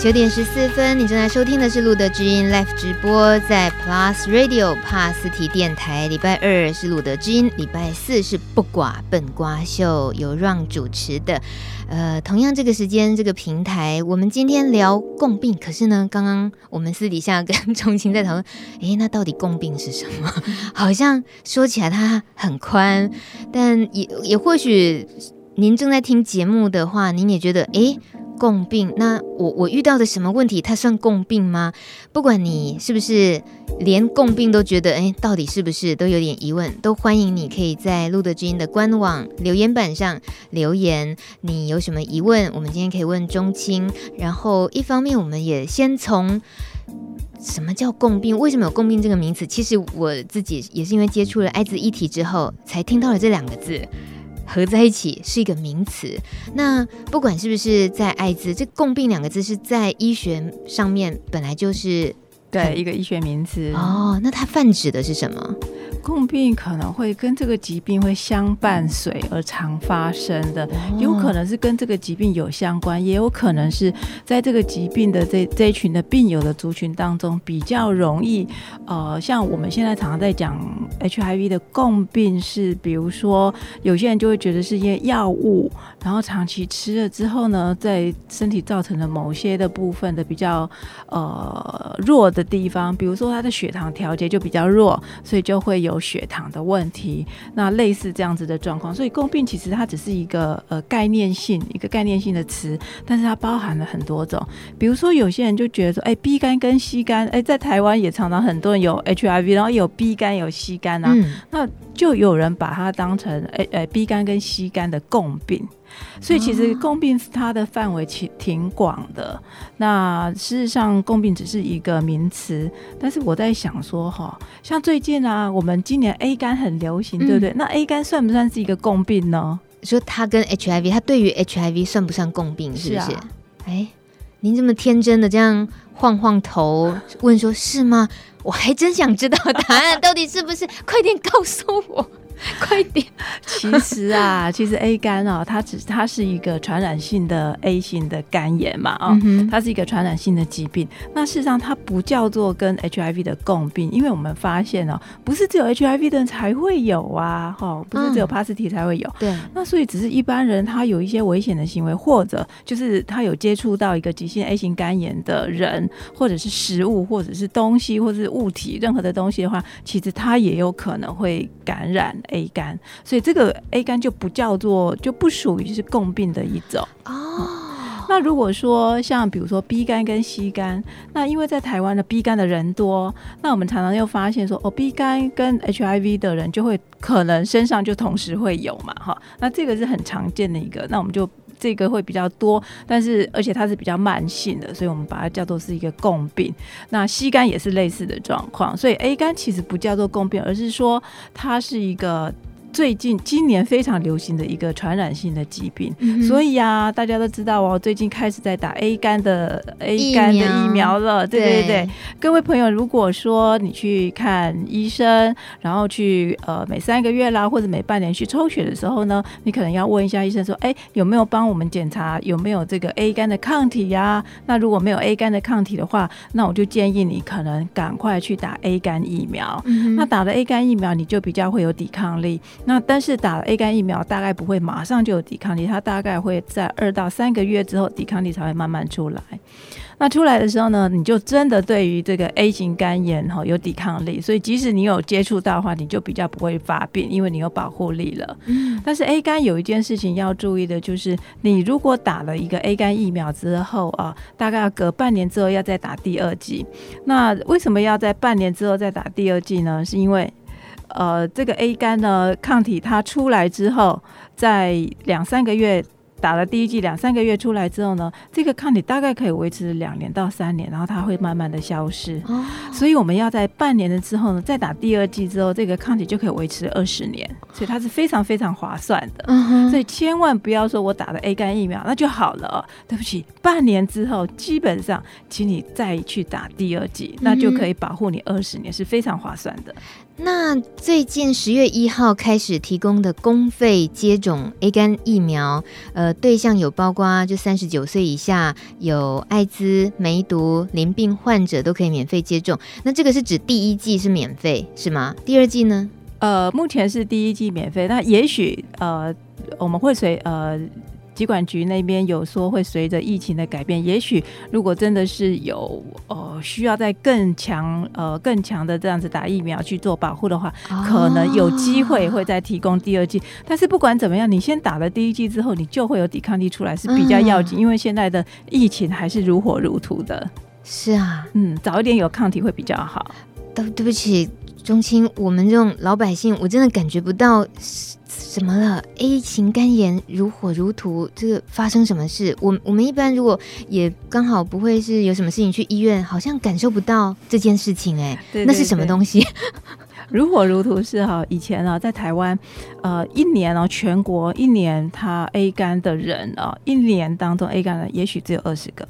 九点十四分，你正在收听的是路德之音 Live 直播，在 Plus Radio 帕斯提电台。礼拜二是路德之音，礼拜四是不寡笨瓜秀，由 Ron 主持的。呃，同样这个时间，这个平台，我们今天聊共病。可是呢，刚刚我们私底下跟钟青在讨论，诶，那到底共病是什么？好像说起来它很宽，但也也或许您正在听节目的话，您也觉得，诶。共病，那我我遇到的什么问题，它算共病吗？不管你是不是连共病都觉得，哎，到底是不是都有点疑问，都欢迎你可以在路德之音的官网留言板上留言。你有什么疑问，我们今天可以问中青。然后一方面，我们也先从什么叫共病，为什么有共病这个名词？其实我自己也是因为接触了艾滋议题之后，才听到了这两个字。合在一起是一个名词。那不管是不是在艾滋，这“共病”两个字是在医学上面本来就是对一个医学名词哦。那它泛指的是什么？共病可能会跟这个疾病会相伴随而常发生的，有可能是跟这个疾病有相关，也有可能是在这个疾病的这这一群的病友的族群当中比较容易。呃，像我们现在常常在讲 HIV 的共病是，比如说有些人就会觉得是一些药物，然后长期吃了之后呢，在身体造成了某些的部分的比较呃弱的地方，比如说他的血糖调节就比较弱，所以就会有。有血糖的问题，那类似这样子的状况，所以共病其实它只是一个呃概念性一个概念性的词，但是它包含了很多种。比如说有些人就觉得说，哎，B 肝跟 C 肝，哎，在台湾也常常很多人有 HIV，然后有 B 肝有 C 肝啊，嗯、那就有人把它当成哎哎 B 肝跟 C 肝的共病。所以其实共病它的范围其挺广的。那事实上，共病只是一个名词。但是我在想说，哈，像最近啊，我们今年 A 肝很流行，对不对？嗯、那 A 肝算不算是一个共病呢？说它跟 HIV，它对于 HIV 算不算共病？是不是？哎、您这么天真的这样晃晃头问说，是吗？我还真想知道答案 到底是不是？快点告诉我。快点！其实啊，其实 A 肝哦，它只它是一个传染性的 A 型的肝炎嘛，哦，它是一个传染性的疾病。那事实上，它不叫做跟 HIV 的共病，因为我们发现哦，不是只有 HIV 的人才会有啊，哈，不是只有帕斯提才会有。对。那所以，只是一般人他有一些危险的行为，或者就是他有接触到一个急性 A 型肝炎的人，或者是食物，或者是东西，或者是物体，任何的东西的话，其实他也有可能会感染。A 肝，所以这个 A 肝就不叫做，就不属于是共病的一种哦、嗯。那如果说像比如说 B 肝跟 C 肝，那因为在台湾的 B 肝的人多，那我们常常又发现说，哦，B 肝跟 HIV 的人就会可能身上就同时会有嘛，哈。那这个是很常见的一个，那我们就。这个会比较多，但是而且它是比较慢性的，所以我们把它叫做是一个共病。那吸肝也是类似的状况，所以 A 肝其实不叫做共病，而是说它是一个。最近今年非常流行的一个传染性的疾病，嗯、所以啊，大家都知道哦，最近开始在打 A 肝的 A 肝的疫苗了。对对对，对，各位朋友，如果说你去看医生，然后去呃每三个月啦，或者每半年去抽血的时候呢，你可能要问一下医生说，哎，有没有帮我们检查有没有这个 A 肝的抗体呀、啊？那如果没有 A 肝的抗体的话，那我就建议你可能赶快去打 A 肝疫苗。嗯、那打了 A 肝疫苗，你就比较会有抵抗力。那但是打了 A 肝疫苗，大概不会马上就有抵抗力，它大概会在二到三个月之后，抵抗力才会慢慢出来。那出来的时候呢，你就真的对于这个 A 型肝炎哈有抵抗力，所以即使你有接触到的话，你就比较不会发病，因为你有保护力了。嗯。但是 A 肝有一件事情要注意的，就是你如果打了一个 A 肝疫苗之后啊，大概要隔半年之后要再打第二剂。那为什么要在半年之后再打第二剂呢？是因为呃，这个 A 肝呢，抗体它出来之后，在两三个月。打了第一剂两三个月出来之后呢，这个抗体大概可以维持两年到三年，然后它会慢慢的消失。哦。所以我们要在半年的之后呢，再打第二剂之后，这个抗体就可以维持二十年，所以它是非常非常划算的。嗯。所以千万不要说我打了 A 肝疫苗那就好了哦，对不起，半年之后基本上，请你再去打第二剂，那就可以保护你二十年，是非常划算的。那最近十月一号开始提供的公费接种 A 肝疫苗，呃。对象有包括就三十九岁以下有艾滋、梅毒、淋病患者都可以免费接种。那这个是指第一季是免费是吗？第二季呢？呃，目前是第一季免费，那也许呃我们会随呃。疾管局那边有说会随着疫情的改变，也许如果真的是有呃需要在更强呃更强的这样子打疫苗去做保护的话，哦、可能有机会会再提供第二剂。但是不管怎么样，你先打了第一剂之后，你就会有抵抗力出来是比较要紧，嗯、因为现在的疫情还是如火如荼的。是啊，嗯，早一点有抗体会比较好。对，对不起，中青，我们这种老百姓，我真的感觉不到。什么了？A 型肝炎如火如荼，这个发生什么事？我我们一般如果也刚好不会是有什么事情去医院，好像感受不到这件事情哎、那是什么东西？如火如荼是哈，以前啊，在台湾，呃，一年哦，全国一年他 A 肝的人啊，一年当中 A 肝的人也许只有二十个。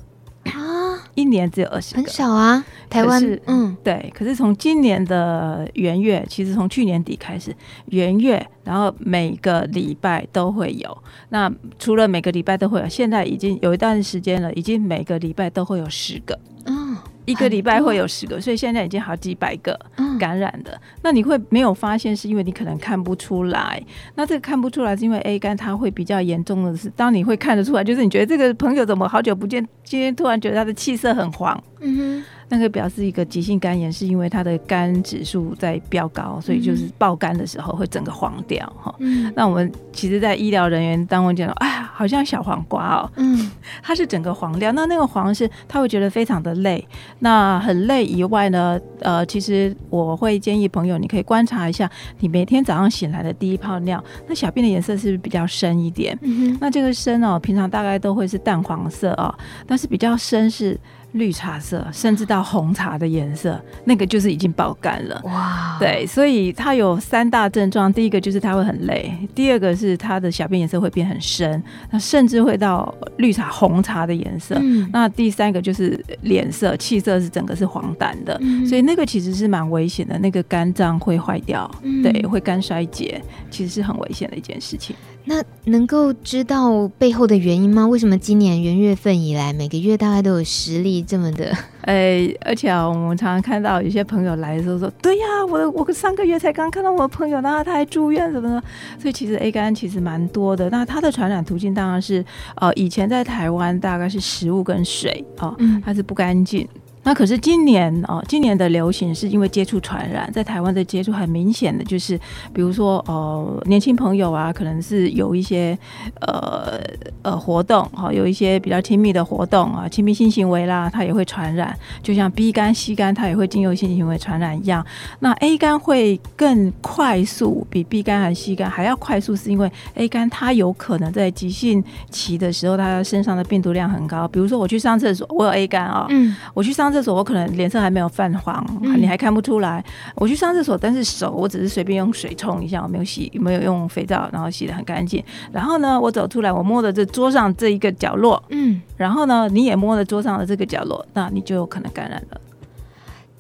一年只有二十个，很少啊。台湾是嗯，对。可是从今年的元月，其实从去年底开始，元月，然后每个礼拜都会有。那除了每个礼拜都会有，现在已经有一段时间了，已经每个礼拜都会有十个。嗯。一个礼拜会有十个，所以现在已经好几百个感染的。嗯、那你会没有发现，是因为你可能看不出来。那这个看不出来，是因为 A 肝它会比较严重的是，当你会看得出来，就是你觉得这个朋友怎么好久不见，今天突然觉得他的气色很黄。嗯哼。那个表示一个急性肝炎，是因为它的肝指数在飙高，所以就是爆肝的时候会整个黄掉哈。嗯，那我们其实，在医疗人员当中讲，哎呀，好像小黄瓜哦。嗯，它是整个黄掉。那那个黄是，他会觉得非常的累。那很累以外呢，呃，其实我会建议朋友，你可以观察一下，你每天早上醒来的第一泡尿，那小便的颜色是不是比较深一点？嗯，那这个深哦，平常大概都会是淡黄色哦，但是比较深是。绿茶色，甚至到红茶的颜色，那个就是已经爆肝了。哇，对，所以它有三大症状，第一个就是它会很累，第二个是它的小便颜色会变很深，那甚至会到绿茶、红茶的颜色。嗯，那第三个就是脸色、气色是整个是黄疸的，嗯，所以那个其实是蛮危险的，那个肝脏会坏掉，嗯，对，会肝衰竭，其实是很危险的一件事情。那能够知道背后的原因吗？为什么今年元月份以来，每个月大概都有十例这么的？哎、欸，而且啊，我们常常看到有些朋友来的时候说：“对呀，我我上个月才刚看到我的朋友，然后他还住院什么的。”所以其实 A 肝其实蛮多的。那它的传染途径当然是，呃，以前在台湾大概是食物跟水哦，它是不干净。那可是今年哦，今年的流行是因为接触传染，在台湾的接触很明显的就是，比如说呃，年轻朋友啊，可能是有一些呃呃活动哈，有一些比较亲密的活动啊，亲密性行为啦，它也会传染，就像 B 肝、C 肝，它也会经由性行为传染一样。那 A 肝会更快速，比 B 肝还是 C 肝还要快速，是因为 A 肝它有可能在急性期的时候，它身上的病毒量很高。比如说我去上厕所，我有 A 肝啊，嗯，我去上。上厕所，我可能脸色还没有泛黄，你还看不出来。我去上厕所，但是手我只是随便用水冲一下，我没有洗，没有用肥皂，然后洗的很干净。然后呢，我走出来，我摸着这桌上这一个角落，嗯，然后呢，你也摸着桌上的这个角落，那你就有可能感染了。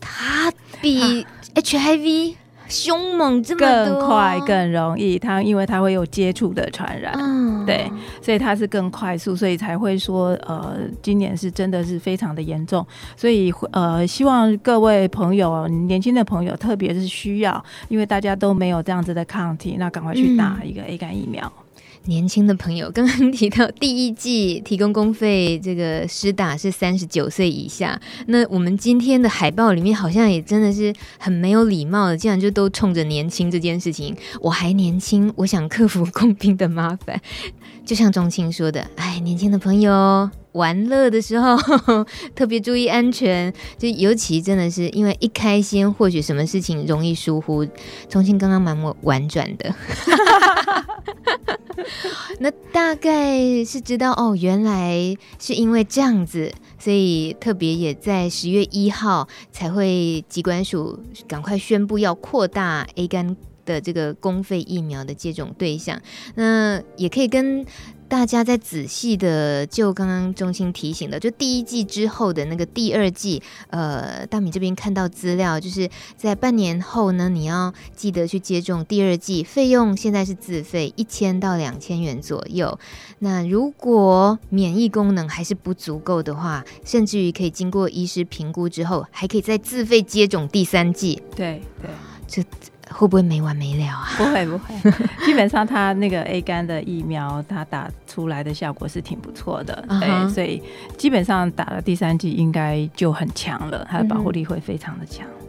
它比 HIV。凶猛这么更快更容易，它因为它会有接触的传染，嗯、对，所以它是更快速，所以才会说呃，今年是真的是非常的严重，所以呃，希望各位朋友，年轻的朋友，特别是需要，因为大家都没有这样子的抗体，那赶快去打一个 A 肝疫苗。嗯年轻的朋友，刚刚提到第一季提供公费，这个施打是三十九岁以下。那我们今天的海报里面好像也真的是很没有礼貌的，竟然就都冲着年轻这件事情。我还年轻，我想克服公 平的麻烦。就像中青说的，哎，年轻的朋友玩乐的时候 特别注意安全。就尤其真的是因为一开心，或许什么事情容易疏忽。中青刚刚蛮婉转的。那大概是知道哦，原来是因为这样子，所以特别也在十月一号才会机关署赶快宣布要扩大 A 肝的这个公费疫苗的接种对象。那也可以跟大家再仔细的就刚刚中心提醒的，就第一季之后的那个第二季，呃，大米这边看到资料，就是在半年后呢，你要记得去接种第二季，费用现在是自费一千到两千元左右。那如果免疫功能还是不足够的话，甚至于可以经过医师评估之后，还可以再自费接种第三季。对对，这。会不会没完没了啊？不会不会，基本上它那个 A 肝的疫苗，它打出来的效果是挺不错的，对，uh huh. 所以基本上打了第三剂应该就很强了，它的保护力会非常的强。嗯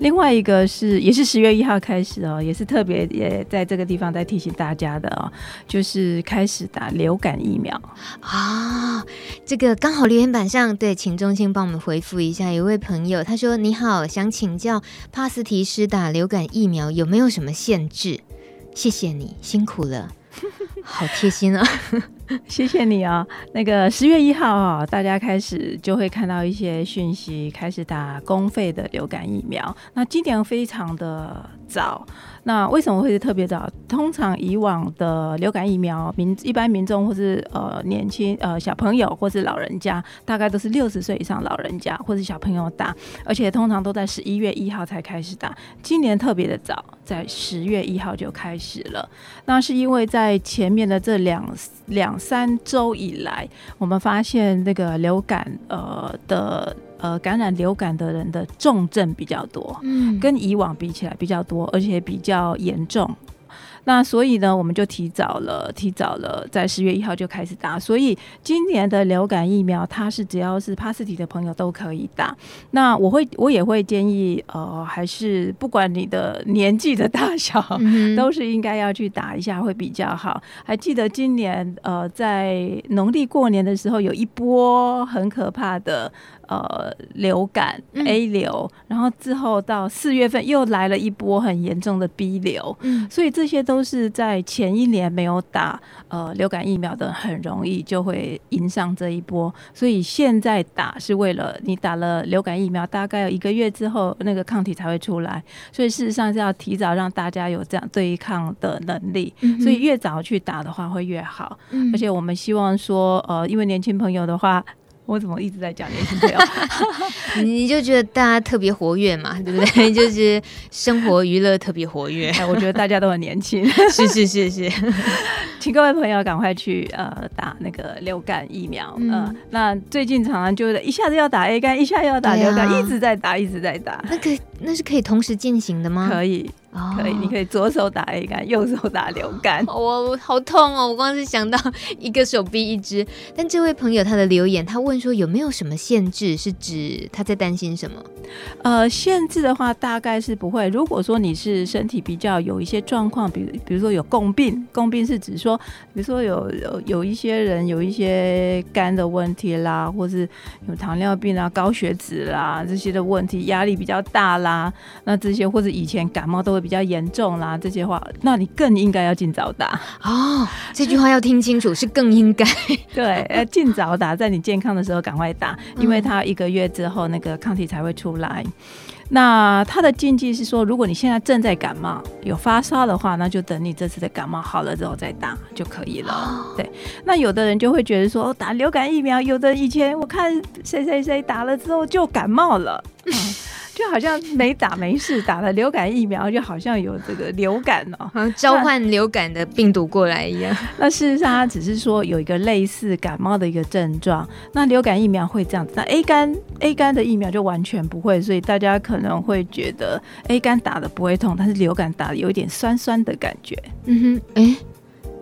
另外一个是，也是十月一号开始哦，也是特别也在这个地方在提醒大家的哦，就是开始打流感疫苗啊。这个刚好留言板上，对，请中心帮我们回复一下。有位朋友他说：“你好，想请教帕斯提斯打流感疫苗有没有什么限制？谢谢你辛苦了。” 好贴心啊！谢谢你啊、哦。那个十月一号啊、哦，大家开始就会看到一些讯息，开始打公费的流感疫苗。那今年非常的早。那为什么会是特别早？通常以往的流感疫苗，民一般民众或是呃年轻呃小朋友或是老人家，大概都是六十岁以上老人家或是小朋友打，而且通常都在十一月一号才开始打。今年特别的早，在十月一号就开始了。那是因为在前面的这两两三周以来，我们发现那个流感呃的。呃，感染流感的人的重症比较多，嗯，跟以往比起来比较多，而且比较严重。那所以呢，我们就提早了，提早了，在十月一号就开始打。所以今年的流感疫苗，它是只要是帕斯提的朋友都可以打。那我会，我也会建议，呃，还是不管你的年纪的大小，嗯、都是应该要去打一下会比较好。还记得今年，呃，在农历过年的时候，有一波很可怕的。呃，流感 A 流，嗯、然后之后到四月份又来了一波很严重的 B 流，嗯，所以这些都是在前一年没有打呃流感疫苗的，很容易就会迎上这一波。所以现在打是为了你打了流感疫苗，大概有一个月之后那个抗体才会出来，所以事实上是要提早让大家有这样对抗的能力。嗯、所以越早去打的话会越好，嗯、而且我们希望说，呃，因为年轻朋友的话。我怎么一直在讲年轻朋友？你就觉得大家特别活跃嘛，对不对？就是生活娱乐特别活跃。我觉得大家都很年轻。是是是是，请各位朋友赶快去呃打那个流感疫苗。嗯、呃，那最近常常就是一下子要打 A 肝，一下又要打流感，啊、一直在打，一直在打。那个那是可以同时进行的吗？可以。可以，你可以左手打 A 肝，右手打流感。我好痛哦！我光是想到一个手臂一只。但这位朋友他的留言，他问说有没有什么限制？是指他在担心什么？呃，限制的话大概是不会。如果说你是身体比较有一些状况，比如比如说有共病，共病是指说，比如说有有有一些人有一些肝的问题啦，或是有糖尿病啊、高血脂啦这些的问题，压力比较大啦，那这些或者以前感冒都会。比较严重啦，这些话，那你更应该要尽早打哦。这句话要听清楚，是更应该 对，要 尽早打，在你健康的时候赶快打，因为他一个月之后那个抗体才会出来。嗯、那他的禁忌是说，如果你现在正在感冒有发烧的话，那就等你这次的感冒好了之后再打就可以了。哦、对，那有的人就会觉得说，打流感疫苗，有的以前我看谁谁谁打了之后就感冒了。嗯 就好像没打没事，打了流感疫苗就好像有这个流感哦，好 像召唤流感的病毒过来一样。那，事实上，它只是说有一个类似感冒的一个症状。那流感疫苗会这样子，那 A 肝 A 肝的疫苗就完全不会，所以大家可能会觉得 A 肝打的不会痛，但是流感打的有一点酸酸的感觉。嗯哼，哎、欸，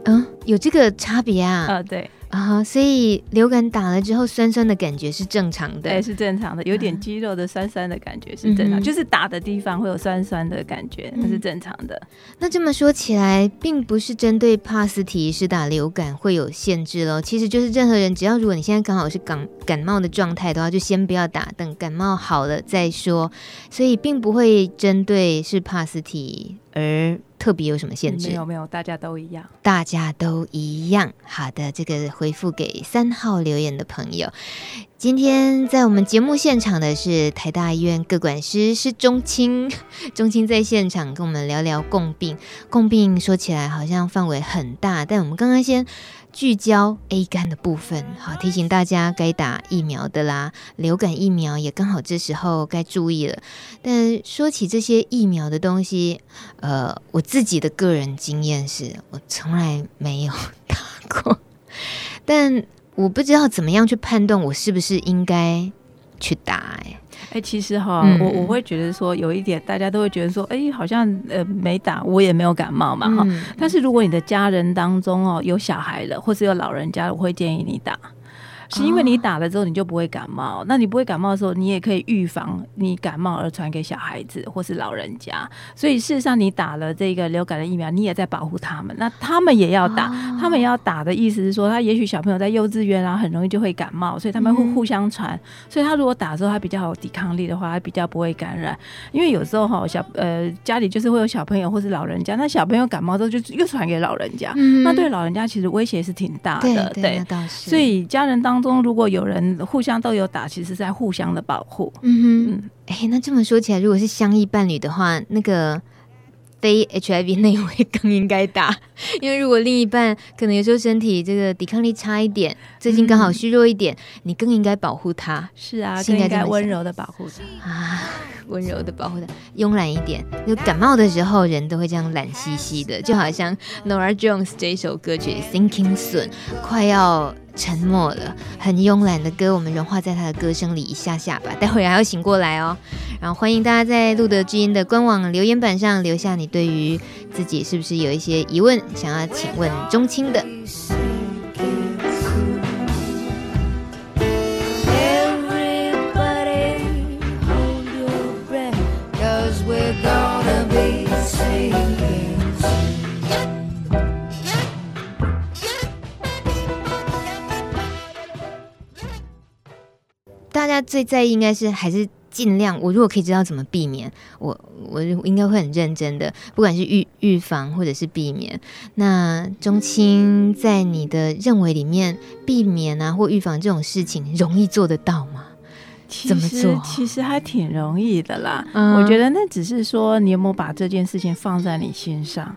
嗯，有这个差别啊？啊，对。啊，所以流感打了之后，酸酸的感觉是正常的，对，是正常的，有点肌肉的酸酸的感觉是正常，嗯、就是打的地方会有酸酸的感觉，那、嗯、是正常的。那这么说起来，并不是针对帕斯提是打流感会有限制喽，其实就是任何人，只要如果你现在刚好是感感冒的状态的话，就先不要打，等感冒好了再说。所以并不会针对是帕斯提而。特别有什么限制？没有没有，大家都一样，大家都一样。好的，这个回复给三号留言的朋友。今天在我们节目现场的是台大医院各管师，是中青，中青在现场跟我们聊聊共病。共病说起来好像范围很大，但我们刚刚先。聚焦 A 肝的部分，好，提醒大家该打疫苗的啦，流感疫苗也刚好这时候该注意了。但说起这些疫苗的东西，呃，我自己的个人经验是我从来没有打过，但我不知道怎么样去判断我是不是应该去打，欸。哎、欸，其实哈，嗯、我我会觉得说有一点，大家都会觉得说，哎、欸，好像呃没打，我也没有感冒嘛哈。嗯、但是如果你的家人当中哦有小孩了，或是有老人家，我会建议你打。是因为你打了之后你就不会感冒，那你不会感冒的时候，你也可以预防你感冒而传给小孩子或是老人家。所以事实上，你打了这个流感的疫苗，你也在保护他们。那他们也要打，他们也要打的意思是说，他也许小朋友在幼稚园啊，很容易就会感冒，所以他们会互相传。所以他如果打的时候他比较有抵抗力的话，他比较不会感染。因为有时候哈，小呃家里就是会有小朋友或是老人家，那小朋友感冒之后就又传给老人家，那对老人家其实威胁是挺大的。对，所以家人当。当中如果有人互相都有打，其实是在互相的保护。嗯哼，哎、嗯欸，那这么说起来，如果是相依伴侣的话，那个非 HIV 那位更应该打，因为如果另一半可能有时候身体这个抵抗力差一点，最近刚好虚弱一点，嗯、你更应该保护他。是啊，更应该温柔的保护他啊，温柔的保护他，慵懒一点。就感冒的时候，人都会这样懒兮兮的，就好像 Norah Jones 这一首歌曲《Thinking Soon》快要。沉默了，很慵懒的歌，我们融化在他的歌声里一下下吧。待会儿还要醒过来哦。然后欢迎大家在路德之音的官网留言板上留下你对于自己是不是有一些疑问，想要请问中青的。家最在意应该是还是尽量，我如果可以知道怎么避免，我我应该会很认真的，不管是预预防或者是避免。那中青在你的认为里面，避免啊或预防这种事情容易做得到吗？怎么做？其实还挺容易的啦。嗯，我觉得那只是说你有没有把这件事情放在你心上。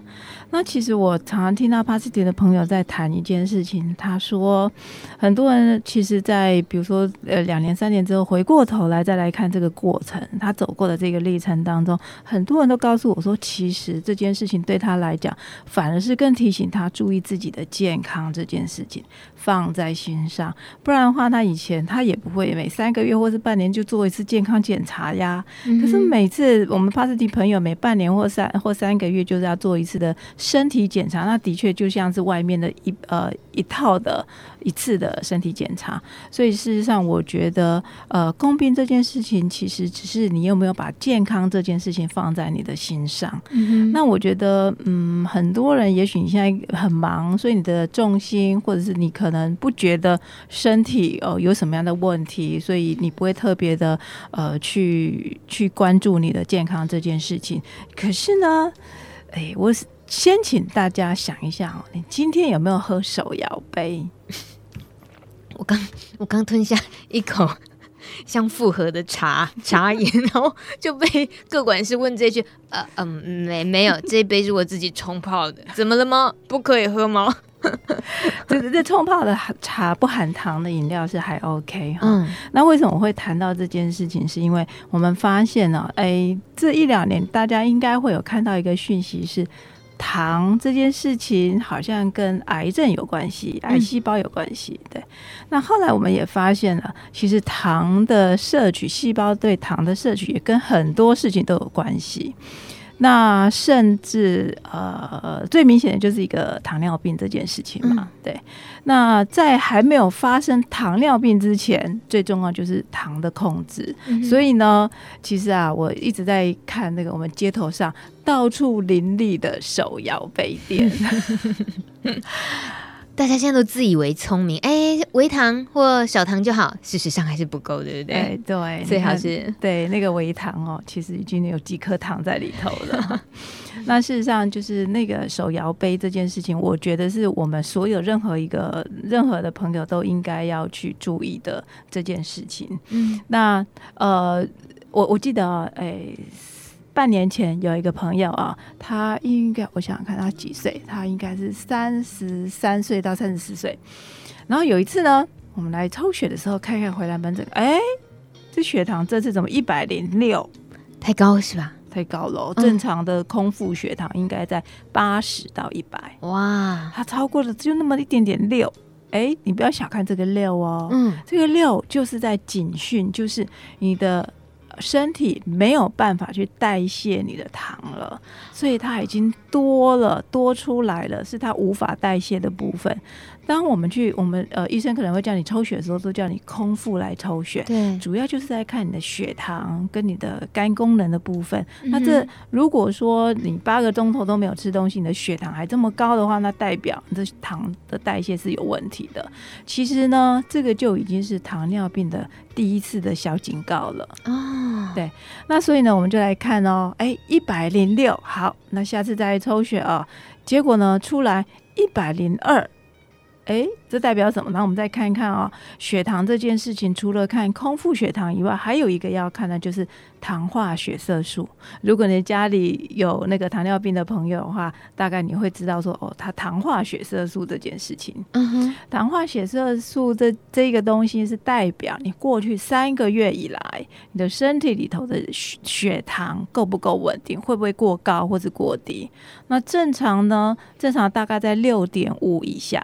那其实我常常听到 Positive 的朋友在谈一件事情，他说，很多人其实，在比如说呃两年三年之后回过头来再来看这个过程，他走过的这个历程当中，很多人都告诉我说，其实这件事情对他来讲，反而是更提醒他注意自己的健康这件事情放在心上，不然的话，他以前他也不会每三个月或是半年就做一次健康检查呀。可是每次我们 Positive 朋友每半年或三或三个月就是要做一次的。身体检查，那的确就像是外面的一呃一套的一次的身体检查，所以事实上，我觉得呃，公病这件事情其实只是你有没有把健康这件事情放在你的心上。那我觉得，嗯，很多人也许你现在很忙，所以你的重心或者是你可能不觉得身体哦、呃、有什么样的问题，所以你不会特别的呃去去关注你的健康这件事情。可是呢，哎，我是。先请大家想一下哦，你今天有没有喝手摇杯？我刚我刚吞下一口像复合的茶茶饮，然后就被各管事问这句：呃嗯，没没有，这一杯是我自己冲泡的，怎么了吗？不可以喝吗？这这冲泡的茶不含糖的饮料是还 OK 哈。嗯，那为什么我会谈到这件事情？是因为我们发现呢，哎，这一两年大家应该会有看到一个讯息是。糖这件事情好像跟癌症有关系，癌细胞有关系。对，那后来我们也发现了，其实糖的摄取，细胞对糖的摄取也跟很多事情都有关系。那甚至呃，最明显的就是一个糖尿病这件事情嘛，嗯、对。那在还没有发生糖尿病之前，最重要就是糖的控制。嗯、所以呢，其实啊，我一直在看那个我们街头上到处林立的手摇杯店。大家现在都自以为聪明，哎，微糖或小糖就好，事实上还是不够，对不对？哎、对，最好是对那个微糖哦，其实已经有几颗糖在里头了。那事实上，就是那个手摇杯这件事情，我觉得是我们所有任何一个任何的朋友都应该要去注意的这件事情。嗯，那呃，我我记得，哎。半年前有一个朋友啊，他应该我想想看他几岁，他应该是三十三岁到三十四岁。然后有一次呢，我们来抽血的时候，看看回来门诊，哎，这血糖这次怎么一百零六？太高是吧？太高了，正常的空腹血糖应该在八十到一百。哇，他超过了就那么一点点六。哎，你不要小看这个六哦，嗯，这个六就是在警讯，就是你的。身体没有办法去代谢你的糖了，所以它已经多了，多出来了，是它无法代谢的部分。当我们去，我们呃医生可能会叫你抽血的时候，都叫你空腹来抽血。对，主要就是在看你的血糖跟你的肝功能的部分。嗯、那这如果说你八个钟头都没有吃东西，你的血糖还这么高的话，那代表你的糖的代谢是有问题的。其实呢，这个就已经是糖尿病的第一次的小警告了。哦，对。那所以呢，我们就来看哦，哎，一百零六，好，那下次再来抽血啊、哦，结果呢出来一百零二。哎，这代表什么？呢我们再看一看啊、哦，血糖这件事情，除了看空腹血糖以外，还有一个要看的就是糖化血色素。如果你家里有那个糖尿病的朋友的话，大概你会知道说，哦，它糖化血色素这件事情。嗯哼，糖化血色素这这个东西是代表你过去三个月以来，你的身体里头的血血糖够不够稳定，会不会过高或者过低？那正常呢？正常大概在六点五以下。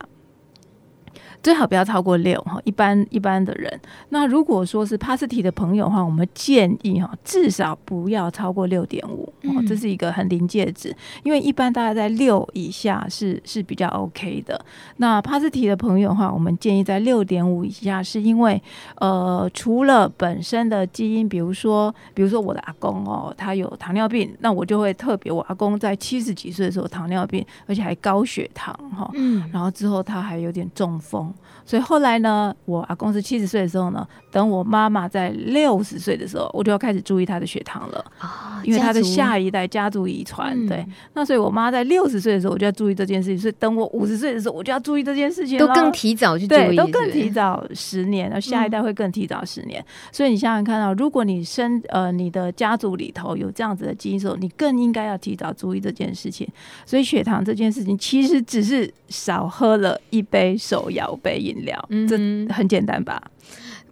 最好不要超过六哈，一般一般的人。那如果说是帕斯提的朋友的话，我们建议哈，至少不要超过六点五，这是一个很临界值，因为一般大概在六以下是是比较 OK 的。那帕斯提的朋友的话，我们建议在六点五以下，是因为呃，除了本身的基因，比如说比如说我的阿公哦，他有糖尿病，那我就会特别，我阿公在七十几岁的时候糖尿病，而且还高血糖哈，嗯，然后之后他还有点中风。所以后来呢，我阿公是七十岁的时候呢，等我妈妈在六十岁的时候，我就要开始注意她的血糖了。哦，因为她的下一代家族遗传，嗯、对。那所以我妈在六十岁的时候，我就要注意这件事情。所以等我五十岁的时候，我就要注意这件事情。都更提早去注意，对，都更提早十年，然后下一代会更提早十年。嗯、所以你想想看到，如果你生呃你的家族里头有这样子的基因的时候，你更应该要提早注意这件事情。所以血糖这件事情，其实只是少喝了一杯手摇杯饮料。嗯，这很简单吧？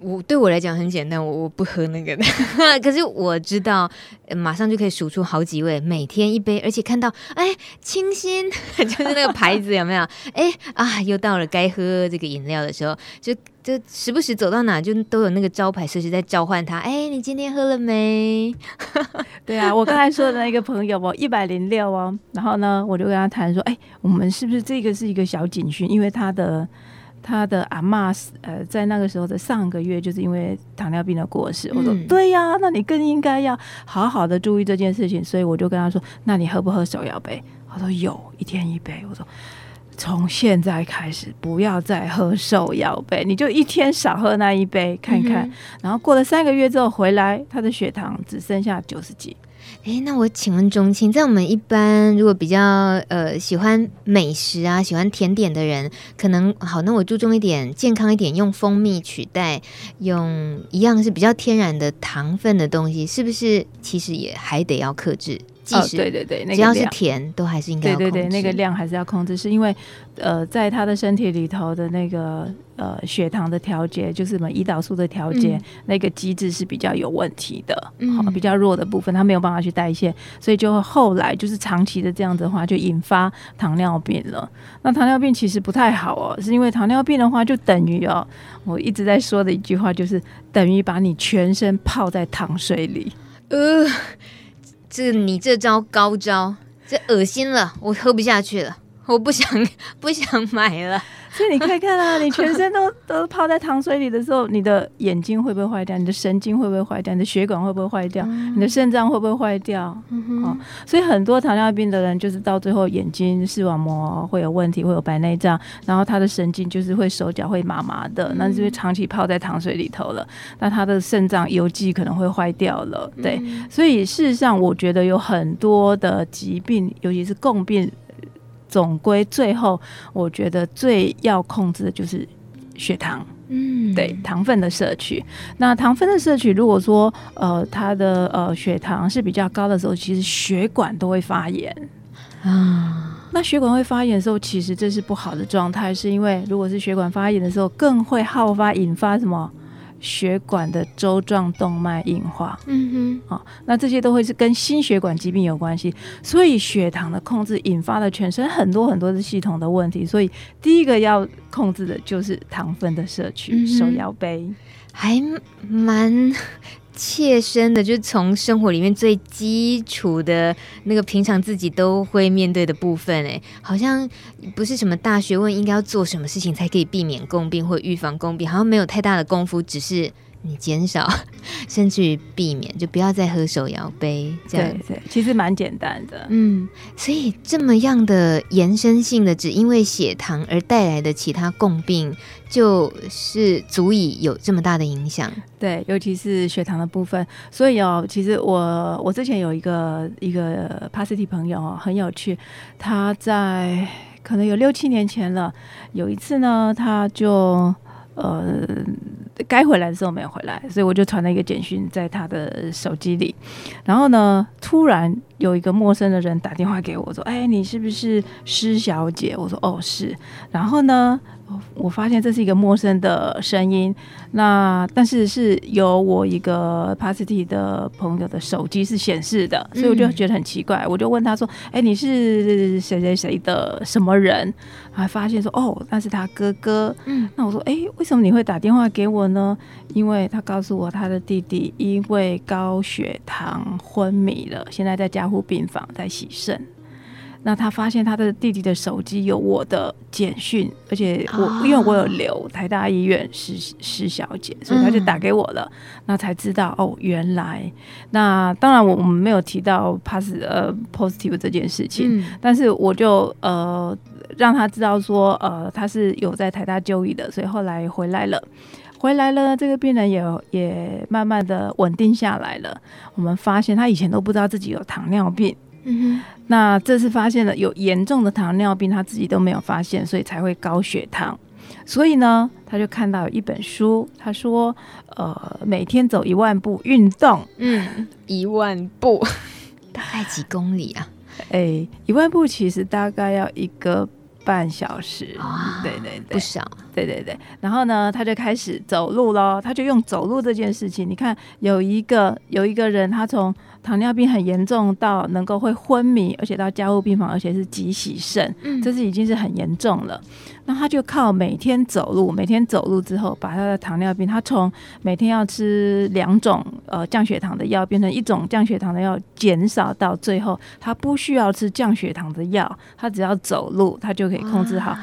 我对我来讲很简单，我我不喝那个的。可是我知道，马上就可以数出好几位，每天一杯，而且看到哎，清新，就是那个牌子有没有？哎啊，又到了该喝这个饮料的时候，就就时不时走到哪就都有那个招牌，设施在召唤他。哎，你今天喝了没？对啊，我刚才说的那个朋友哦，一百零六哦，然后呢，我就跟他谈说，哎，我们是不是这个是一个小警讯？因为他的。他的阿嬷，呃，在那个时候的上个月，就是因为糖尿病的过世。我说，嗯、对呀、啊，那你更应该要好好的注意这件事情。所以我就跟他说，那你喝不喝手摇杯？他说有，一天一杯。我说，从现在开始不要再喝手摇杯，你就一天少喝那一杯看看。嗯、然后过了三个月之后回来，他的血糖只剩下九十几。诶，那我请问钟青，在我们一般如果比较呃喜欢美食啊、喜欢甜点的人，可能好，那我注重一点健康一点，用蜂蜜取代，用一样是比较天然的糖分的东西，是不是？其实也还得要克制。哦，对对对，那个、只要是甜都还是应该。对对对，那个量还是要控制，是因为呃，在他的身体里头的那个呃血糖的调节，就是什么胰岛素的调节，嗯、那个机制是比较有问题的，嗯、比较弱的部分，他没有办法去代谢，所以就后来就是长期的这样子的话，就引发糖尿病了。那糖尿病其实不太好哦，是因为糖尿病的话，就等于哦，我一直在说的一句话，就是等于把你全身泡在糖水里，呃。这你这招高招，这恶心了，我喝不下去了，我不想 不想买了。所以你可以看啊，你全身都 都泡在糖水里的时候，你的眼睛会不会坏掉？你的神经会不会坏掉？你的血管会不会坏掉？嗯、你的肾脏会不会坏掉？嗯哼哦，所以很多糖尿病的人就是到最后眼睛视网膜会有问题，会有白内障，然后他的神经就是会手脚会麻麻的，嗯、那就是长期泡在糖水里头了。那他的肾脏油剂可能会坏掉了。对，嗯、所以事实上我觉得有很多的疾病，尤其是共病。总归最后，我觉得最要控制的就是血糖。嗯，对，糖分的摄取。那糖分的摄取，如果说呃他的呃血糖是比较高的时候，其实血管都会发炎啊。那血管会发炎的时候，其实这是不好的状态，是因为如果是血管发炎的时候，更会好发引发什么？血管的周状动脉硬化，嗯哼，好、哦，那这些都会是跟心血管疾病有关系，所以血糖的控制引发了全身很多很多的系统的问题，所以第一个要控制的就是糖分的摄取，嗯、手摇杯，还蛮。切身的，就是从生活里面最基础的那个平常自己都会面对的部分，哎，好像不是什么大学问，应该要做什么事情才可以避免共病或预防共病，好像没有太大的功夫，只是你减少，甚至于避免，就不要再喝手摇杯，这样对对，其实蛮简单的，嗯，所以这么样的延伸性的，只因为血糖而带来的其他共病。就是足以有这么大的影响，对，尤其是血糖的部分。所以哦，其实我我之前有一个一个 PASTY 朋友哦，很有趣。他在可能有六七年前了，有一次呢，他就呃该回来的时候没有回来，所以我就传了一个简讯在他的手机里。然后呢，突然有一个陌生的人打电话给我说：“哎，你是不是施小姐？”我说：“哦，是。”然后呢，我发现这是一个陌生的声音，那但是是由我一个 PASTY 的朋友的手机是显示的，所以我就觉得很奇怪，我就问他说：“哎，你是谁谁谁的什么人？”还发现说：“哦，那是他哥哥。”嗯，那我说：“哎，为什么你会打电话给我呢？”因为他告诉我他的弟弟因为高血糖昏迷了，现在在加护病房在洗肾。那他发现他的弟弟的手机有我的简讯，而且我、哦、因为我有留台大医院施施小姐，所以他就打给我了。嗯、那才知道哦，原来那当然我我们没有提到 pass 呃 positive 这件事情，嗯、但是我就呃让他知道说呃他是有在台大就医的，所以后来回来了，回来了，这个病人也也慢慢的稳定下来了。我们发现他以前都不知道自己有糖尿病。嗯哼。那这次发现了有严重的糖尿病，他自己都没有发现，所以才会高血糖。所以呢，他就看到有一本书，他说：“呃，每天走一万步运动，嗯，一万步大概几公里啊？哎，一万步其实大概要一个半小时。哦，对对对，不少。对对对。然后呢，他就开始走路喽。他就用走路这件事情，你看，有一个有一个人，他从。糖尿病很严重到能够会昏迷，而且到加护病房，而且是急洗肾，嗯，这是已经是很严重了。那他就靠每天走路，每天走路之后，把他的糖尿病，他从每天要吃两种呃降血糖的药，变成一种降血糖的药，减少到最后，他不需要吃降血糖的药，他只要走路，他就可以控制好。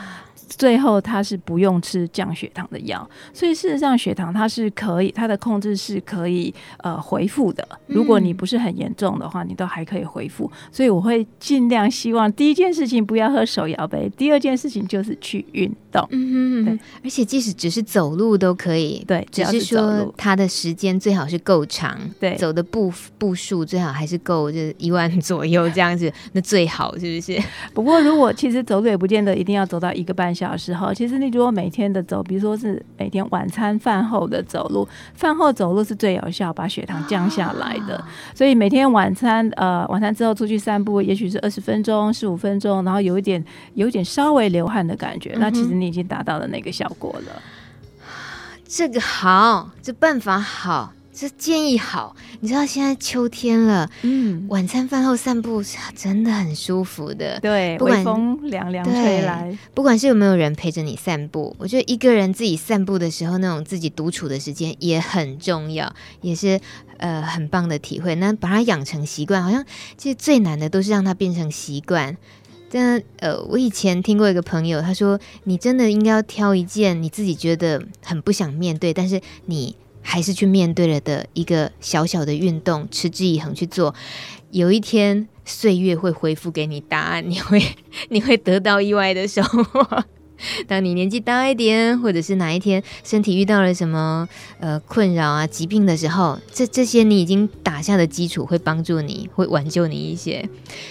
最后他是不用吃降血糖的药，所以事实上血糖它是可以，它的控制是可以呃恢复的。如果你不是很严重的话，你都还可以恢复。所以我会尽量希望第一件事情不要喝手摇杯，第二件事情就是去运动。嗯哼，对，而且即使只是走路都可以。对，只是说它的时间最好是够长，对，走的步步数最好还是够，就是一万左右这样子，那最好是不是？不过如果其实走路也不见得一定要走到一个半小时。小时候，其实你如果每天的走，比如说是每天晚餐饭后的走路，饭后走路是最有效把血糖降下来的。所以每天晚餐呃晚餐之后出去散步，也许是二十分钟、十五分钟，然后有一点有一点稍微流汗的感觉，那其实你已经达到了那个效果了。这个好，这办法好。这建议好，你知道现在秋天了，嗯，晚餐饭后散步是真的很舒服的，对，不管微风凉凉吹来，不管是有没有人陪着你散步，我觉得一个人自己散步的时候，那种自己独处的时间也很重要，也是呃很棒的体会。那把它养成习惯，好像其实最难的都是让它变成习惯。但呃，我以前听过一个朋友，他说，你真的应该要挑一件你自己觉得很不想面对，但是你。还是去面对了的一个小小的运动，持之以恒去做，有一天岁月会回复给你答案，你会你会得到意外的收获。当你年纪大一点，或者是哪一天身体遇到了什么呃困扰啊、疾病的时候，这这些你已经打下的基础会帮助你，会挽救你一些。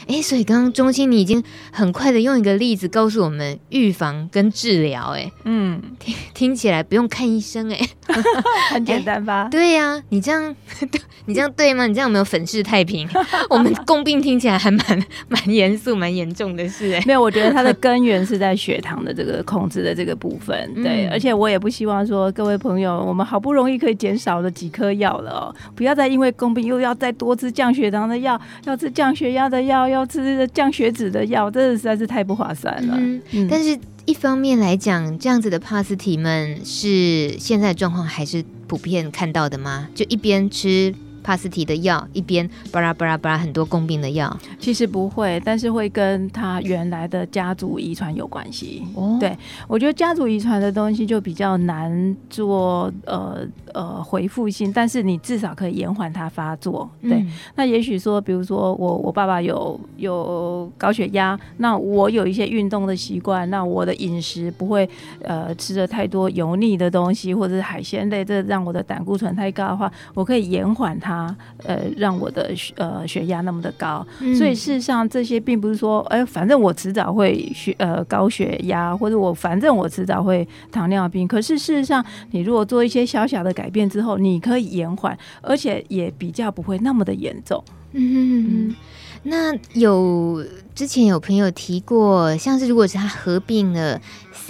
哎，所以刚刚中心你已经很快的用一个例子告诉我们预防跟治疗。哎，嗯，听听起来不用看医生，哎，很简单吧？对呀、啊，你这样 你这样对吗？你这样有没有粉饰太平？我们共病听起来还蛮蛮严肃、蛮严重的事。哎，没有，我觉得它的 根源是在血糖的这个控制的这个部分。对，嗯、而且我也不希望说各位朋友，我们好不容易可以减少了几颗药了哦，不要再因为工病又要再多吃降血糖的药，要吃降血压的药，要吃降血脂的药，真的实在是太不划算了。嗯，嗯但是一方面来讲，这样子的帕斯提们是现在状况还是普遍看到的吗？就一边吃。帕斯提的药一边巴拉巴拉巴拉很多共病的药，其实不会，但是会跟他原来的家族遗传有关系。哦，对，我觉得家族遗传的东西就比较难做呃呃回复性，但是你至少可以延缓它发作。对，嗯、那也许说，比如说我我爸爸有有高血压，那我有一些运动的习惯，那我的饮食不会呃吃的太多油腻的东西或者是海鲜类，这让我的胆固醇太高的话，我可以延缓它。啊，呃，让我的血呃血压那么的高，嗯、所以事实上这些并不是说，哎、欸，反正我迟早会血呃高血压，或者我反正我迟早会糖尿病。可是事实上，你如果做一些小小的改变之后，你可以延缓，而且也比较不会那么的严重。嗯，嗯，那有之前有朋友提过，像是如果是他合并了。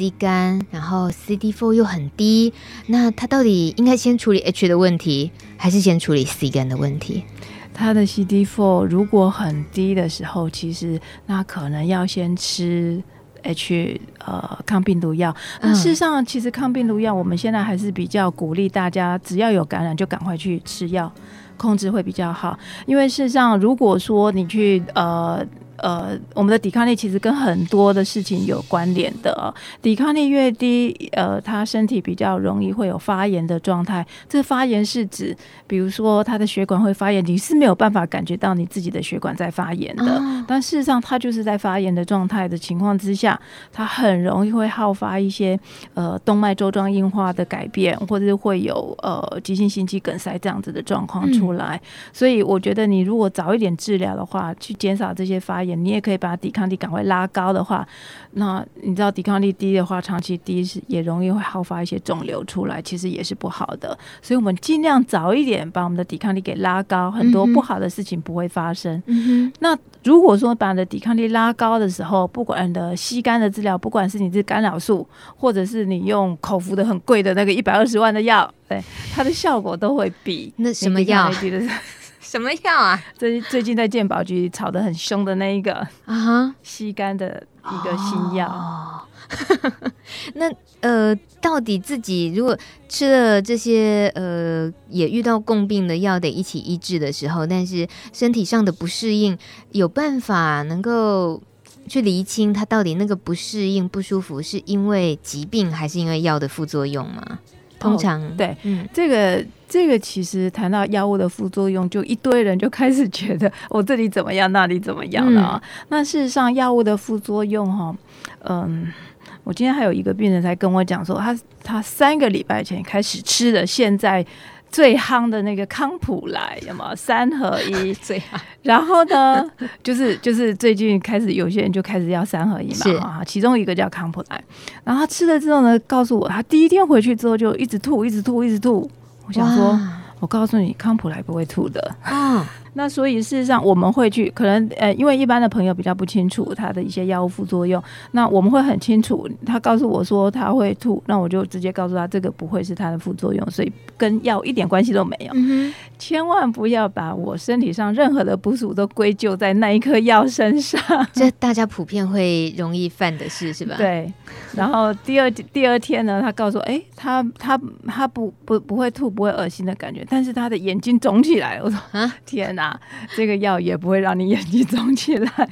C 肝，然后 CD4 又很低，那他到底应该先处理 H 的问题，还是先处理 C 肝的问题？他的 CD4 如果很低的时候，其实那可能要先吃 H 呃抗病毒药。那事实上，其实抗病毒药我们现在还是比较鼓励大家，只要有感染就赶快去吃药，控制会比较好。因为事实上，如果说你去呃。呃，我们的抵抗力其实跟很多的事情有关联的哦。抵抗力越低，呃，他身体比较容易会有发炎的状态。这发炎是指，比如说他的血管会发炎，你是没有办法感觉到你自己的血管在发炎的。哦、但事实上，他就是在发炎的状态的情况之下，他很容易会好发一些呃动脉粥状硬化的改变，或者是会有呃急性心肌梗塞这样子的状况出来。嗯、所以，我觉得你如果早一点治疗的话，去减少这些发炎。你也可以把抵抗力赶快拉高的话，那你知道抵抗力低的话，长期低是也容易会好发一些肿瘤出来，其实也是不好的。所以，我们尽量早一点把我们的抵抗力给拉高，很多不好的事情不会发生。嗯。那如果说把你的抵抗力拉高的时候，不管你的吸肝的治疗，不管是你是干扰素，或者是你用口服的很贵的那个一百二十万的药，对它的效果都会比那什么药？什么药啊？最最近在健保局吵得很凶的那一个啊，吸肝的一个新药。哦、那呃，到底自己如果吃了这些呃，也遇到共病的药得一起医治的时候，但是身体上的不适应，有办法能够去厘清它到底那个不适应、不舒服是因为疾病还是因为药的副作用吗？通常、哦、对，嗯，这个。这个其实谈到药物的副作用，就一堆人就开始觉得 我这里怎么样，那里怎么样了啊？嗯、那事实上，药物的副作用哈，嗯，我今天还有一个病人才跟我讲说，他他三个礼拜前开始吃的，现在最夯的那个康普莱，有没有 三合一最夯？然后呢，就是就是最近开始有些人就开始要三合一嘛，啊，其中一个叫康普莱，然后他吃了之后呢，告诉我他第一天回去之后就一直吐，一直吐，一直吐。我想说，我告诉你，康普莱不会吐的啊。那所以事实上我们会去可能呃，因为一般的朋友比较不清楚他的一些药物副作用，那我们会很清楚。他告诉我说他会吐，那我就直接告诉他这个不会是他的副作用，所以跟药一点关系都没有。嗯、千万不要把我身体上任何的不舒服都归咎在那一颗药身上，这大家普遍会容易犯的事是吧？对。然后第二第二天呢，他告诉我，哎，他他他不不不会吐，不会恶心的感觉，但是他的眼睛肿起来。我说啊，天哪！啊，这个药也不会让你眼睛肿起来。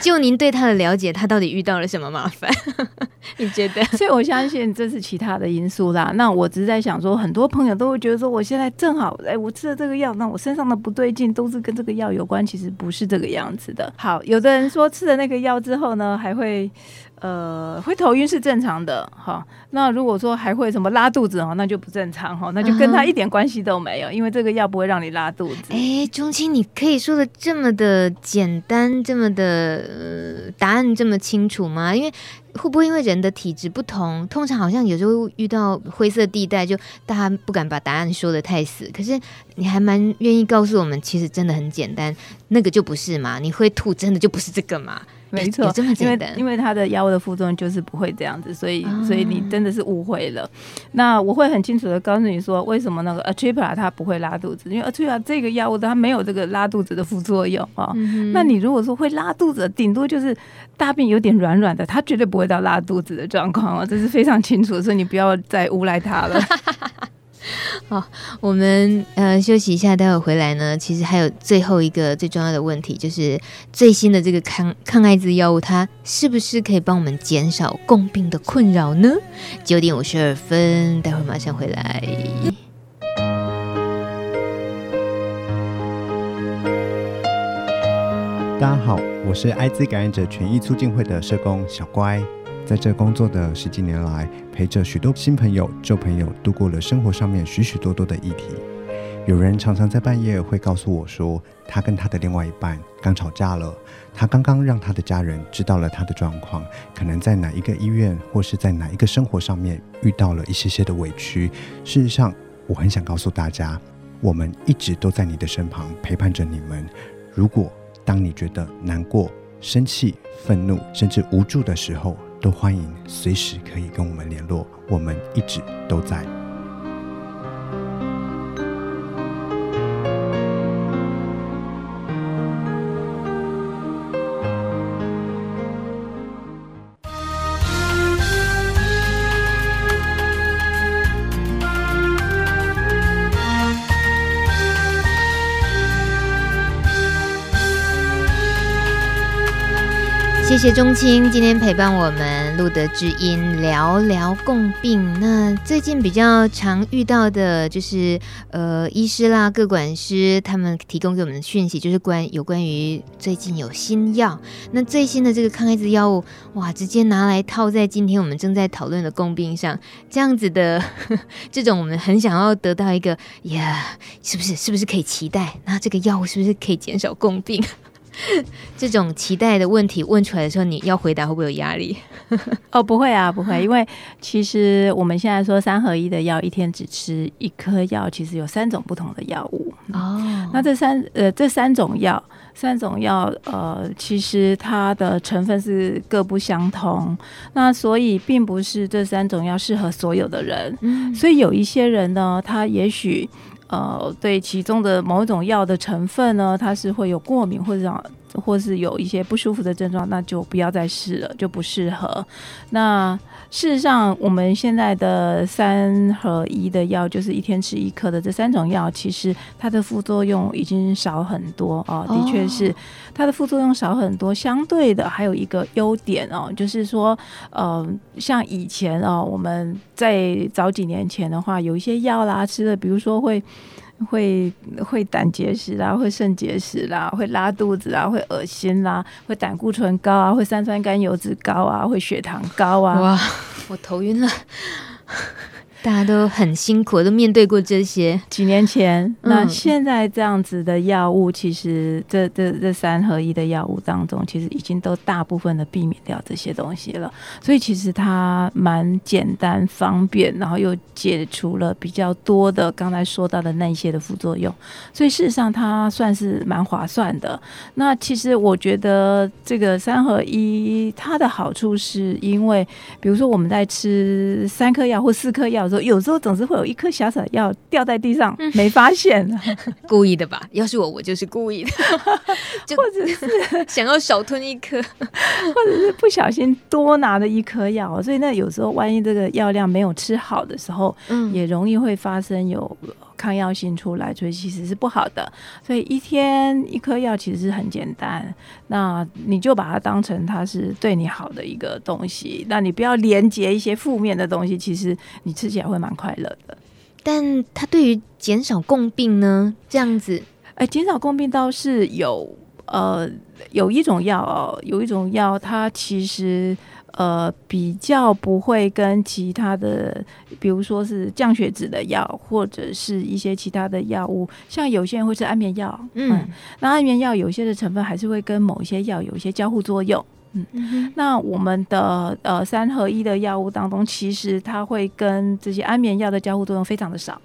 就您对他的了解，他到底遇到了什么麻烦？你觉得？所以我相信这是其他的因素啦。那我只是在想说，很多朋友都会觉得说，我现在正好，哎，我吃了这个药，那我身上的不对劲都是跟这个药有关，其实不是这个样子的。好，有的人说吃了那个药之后呢，还会。呃，会头晕是正常的哈。那如果说还会什么拉肚子哈，那就不正常哈，那就跟他一点关系都没有，因为这个药不会让你拉肚子。哎、欸，钟青，你可以说的这么的简单，这么的、呃、答案这么清楚吗？因为会不会因为人的体质不同，通常好像有时候遇到灰色地带，就大家不敢把答案说的太死。可是你还蛮愿意告诉我们，其实真的很简单，那个就不是嘛？你会吐，真的就不是这个嘛？没错，因为因为它的药物的副作用就是不会这样子，所以所以你真的是误会了。那我会很清楚的告诉你说，为什么那个 Atripla 它不会拉肚子？因为 Atripla 这个药物它没有这个拉肚子的副作用啊。那你如果说会拉肚子，顶多就是大便有点软软的，它绝对不会到拉肚子的状况哦，这是非常清楚，所以你不要再诬赖它了。好，我们呃休息一下，待会回来呢。其实还有最后一个最重要的问题，就是最新的这个抗抗艾滋药物，它是不是可以帮我们减少共病的困扰呢？九点五十二分，待会马上回来。大家好，我是艾滋感染者权益促进会的社工小乖。在这工作的十几年来，陪着许多新朋友、旧朋友度过了生活上面许许多多的议题。有人常常在半夜会告诉我说，他跟他的另外一半刚吵架了，他刚刚让他的家人知道了他的状况，可能在哪一个医院或是在哪一个生活上面遇到了一些些的委屈。事实上，我很想告诉大家，我们一直都在你的身旁陪伴着你们。如果当你觉得难过、生气、愤怒，甚至无助的时候，都欢迎随时可以跟我们联络，我们一直都在。谢谢钟青今天陪伴我们录得知音聊聊共病。那最近比较常遇到的就是，呃，医师啦、各管师他们提供给我们的讯息，就是关有关于最近有新药。那最新的这个抗艾滋药物，哇，直接拿来套在今天我们正在讨论的共病上，这样子的 这种，我们很想要得到一个呀，是不是？是不是可以期待？那这个药物是不是可以减少共病？这种期待的问题问出来的时候，你要回答会不会有压力？哦，不会啊，不会，因为其实我们现在说三合一的药，一天只吃一颗药，其实有三种不同的药物。哦，那这三呃这三种药，三种药呃，其实它的成分是各不相同，那所以并不是这三种药适合所有的人。嗯，所以有一些人呢，他也许。呃，对其中的某一种药的成分呢，它是会有过敏或者或是有一些不舒服的症状，那就不要再试了，就不适合。那事实上，我们现在的三合一的药，就是一天吃一颗的这三种药，其实它的副作用已经少很多哦。的确是，它的副作用少很多。相对的，还有一个优点哦，就是说，呃，像以前哦，我们在早几年前的话，有一些药啦吃的，比如说会。会会胆结石啦，会肾结石啦，会拉肚子啊，会恶心啦，会胆固醇高啊，会三酸甘油脂高啊，会血糖高啊。哇，我头晕了。大家都很辛苦，都面对过这些。几年前，嗯、那现在这样子的药物，其实这这这三合一的药物当中，其实已经都大部分的避免掉这些东西了。所以其实它蛮简单方便，然后又解除了比较多的刚才说到的那些的副作用。所以事实上，它算是蛮划算的。那其实我觉得这个三合一它的好处是因为，比如说我们在吃三颗药或四颗药。有时候总是会有一颗小小的药掉在地上，嗯、没发现，故意的吧？要是我，我就是故意的，或者是 想要少吞一颗，或者是不小心多拿了一颗药，所以那有时候万一这个药量没有吃好的时候，嗯，也容易会发生有。抗药性出来，所以其实是不好的。所以一天一颗药其实是很简单，那你就把它当成它是对你好的一个东西，那你不要连接一些负面的东西，其实你吃起来会蛮快乐的。但它对于减少共病呢？这样子，哎，减少共病倒是有，呃，有一种药哦，有一种药，它其实呃比较不会跟其他的，比如说是降血脂的药，或者是一些其他的药物，像有些人会吃安眠药，嗯，嗯，那安眠药有些的成分还是会跟某一些药有一些交互作用。嗯，那我们的呃三合一的药物当中，其实它会跟这些安眠药的交互作用非常的少，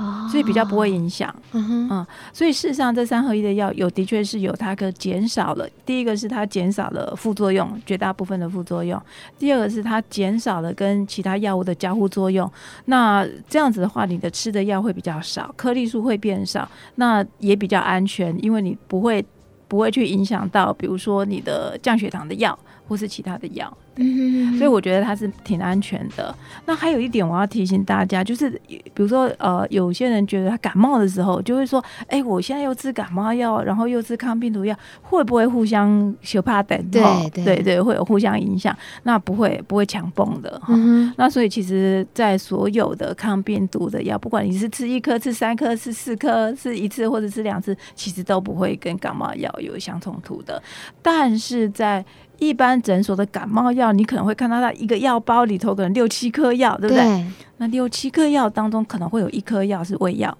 哦，所以比较不会影响。嗯哼，嗯，所以事实上这三合一的药有的确是有它可减少了。第一个是它减少了副作用，绝大部分的副作用；第二个是它减少了跟其他药物的交互作用。那这样子的话，你的吃的药会比较少，颗粒数会变少，那也比较安全，因为你不会。不会去影响到，比如说你的降血糖的药，或是其他的药。嗯，所以我觉得它是挺安全的。那还有一点我要提醒大家，就是比如说呃，有些人觉得他感冒的时候，就会说，哎、欸，我现在又吃感冒药，然后又吃抗病毒药，会不会互相相怕等？对对对，对，会有互相影响。那不会不会强蹦的哈。嗯、那所以其实，在所有的抗病毒的药，不管你是吃一颗、吃三颗、吃四颗、吃一次或者吃两次，其实都不会跟感冒药有相冲突的。但是在一般诊所的感冒药，你可能会看到它一个药包里头可能六七颗药，对不对？对。那六七颗药当中，可能会有一颗药是胃药。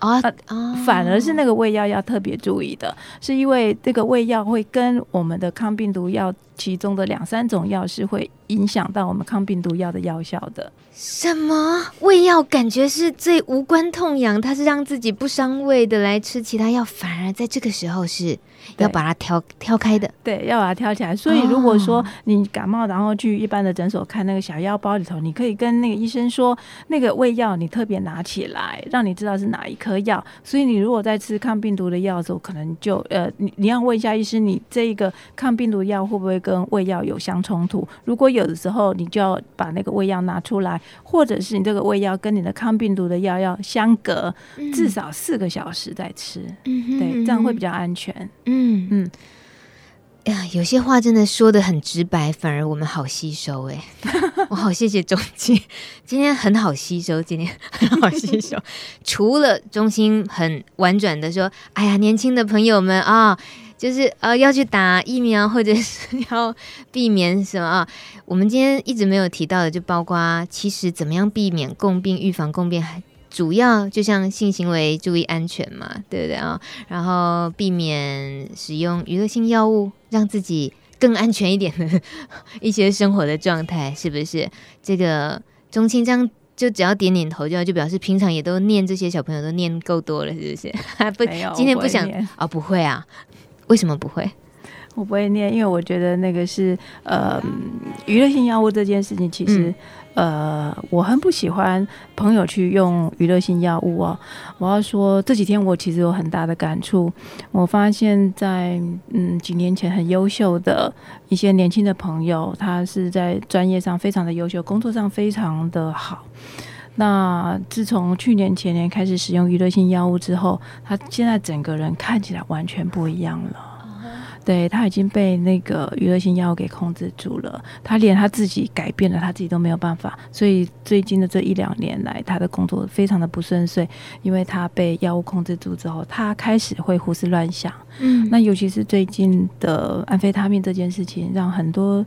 啊啊！反而是那个胃药要特别注意的，是因为这个胃药会跟我们的抗病毒药其中的两三种药是会影响到我们抗病毒药的药效的。什么？胃药感觉是最无关痛痒，它是让自己不伤胃的来吃其他药，反而在这个时候是要把它挑挑开的。对，要把它挑起来。所以如果说你感冒，然后去一般的诊所看那个小药包里头，你可以跟那个医生说，那个胃药你特别拿起来，让你知道是哪一颗药。所以你如果在吃抗病毒的药的时候，可能就呃，你你要问一下医生，你这一个抗病毒药会不会跟胃药有相冲突？如果有的时候，你就要把那个胃药拿出来。或者是你这个胃药跟你的抗病毒的药要相隔至少四个小时再吃，嗯、对，这样会比较安全。嗯嗯，嗯呀，有些话真的说的很直白，反而我们好吸收哎。我好谢谢中心，今天很好吸收，今天很好吸收。除了中心很婉转的说，哎呀，年轻的朋友们啊。就是呃要去打疫苗，或者是要避免什么啊？我们今天一直没有提到的，就包括其实怎么样避免共病、预防共病，还主要就像性行为注意安全嘛，对不对啊？然后避免使用娱乐性药物，让自己更安全一点的一些生活的状态，是不是？这个钟青这样就只要点点头，就就表示平常也都念这些小朋友都念够多了，是不是？不，今天不想啊、哦？不会啊。为什么不会？我不会念，因为我觉得那个是呃，娱乐性药物这件事情，其实、嗯、呃，我很不喜欢朋友去用娱乐性药物哦。我要说这几天我其实有很大的感触，我发现在嗯几年前很优秀的一些年轻的朋友，他是在专业上非常的优秀，工作上非常的好。那自从去年前年开始使用娱乐性药物之后，他现在整个人看起来完全不一样了。对，他已经被那个娱乐性药物给控制住了，他连他自己改变了他自己都没有办法。所以最近的这一两年来，他的工作非常的不顺遂，因为他被药物控制住之后，他开始会胡思乱想。嗯，那尤其是最近的安非他命这件事情，让很多。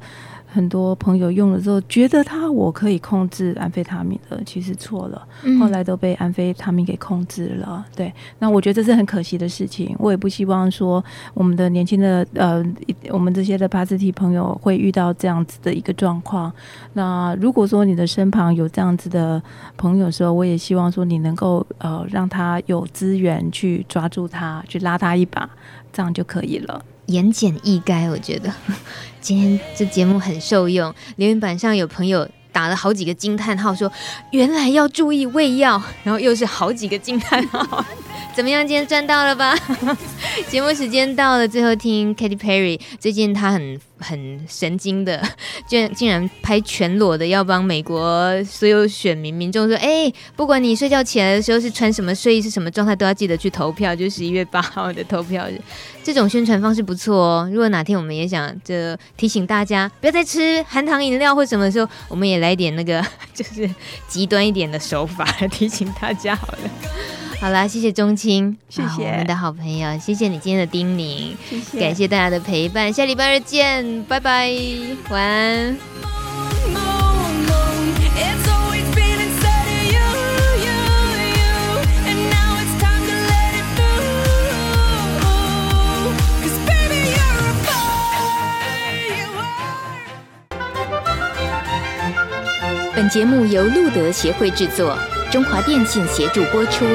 很多朋友用了之后，觉得他我可以控制安非他命的，其实错了。后来都被安非他命给控制了。对，那我觉得这是很可惜的事情。我也不希望说我们的年轻的呃，我们这些的帕斯提朋友会遇到这样子的一个状况。那如果说你的身旁有这样子的朋友的时候，我也希望说你能够呃让他有资源去抓住他，去拉他一把，这样就可以了。言简意赅，我觉得 今天这节目很受用。留言板上有朋友打了好几个惊叹号，说原来要注意胃药，然后又是好几个惊叹号，怎么样？今天赚到了吧？节目时间到了，最后听 Katy Perry。最近她很很神经的，居然竟然拍全裸的，要帮美国所有选民民众说：哎，不管你睡觉起来的时候是穿什么睡衣，是什么状态，都要记得去投票，就十一月八号的投票日。这种宣传方式不错哦。如果哪天我们也想就提醒大家不要再吃含糖饮料或什么的时候，我们也来点那个 就是极端一点的手法来提醒大家好了。好啦，谢谢钟青，谢谢。我们的好朋友，谢谢你今天的叮咛，谢谢，感谢大家的陪伴，下礼拜二见，拜拜，晚安。本节目由路德协会制作。中华电信协助播出。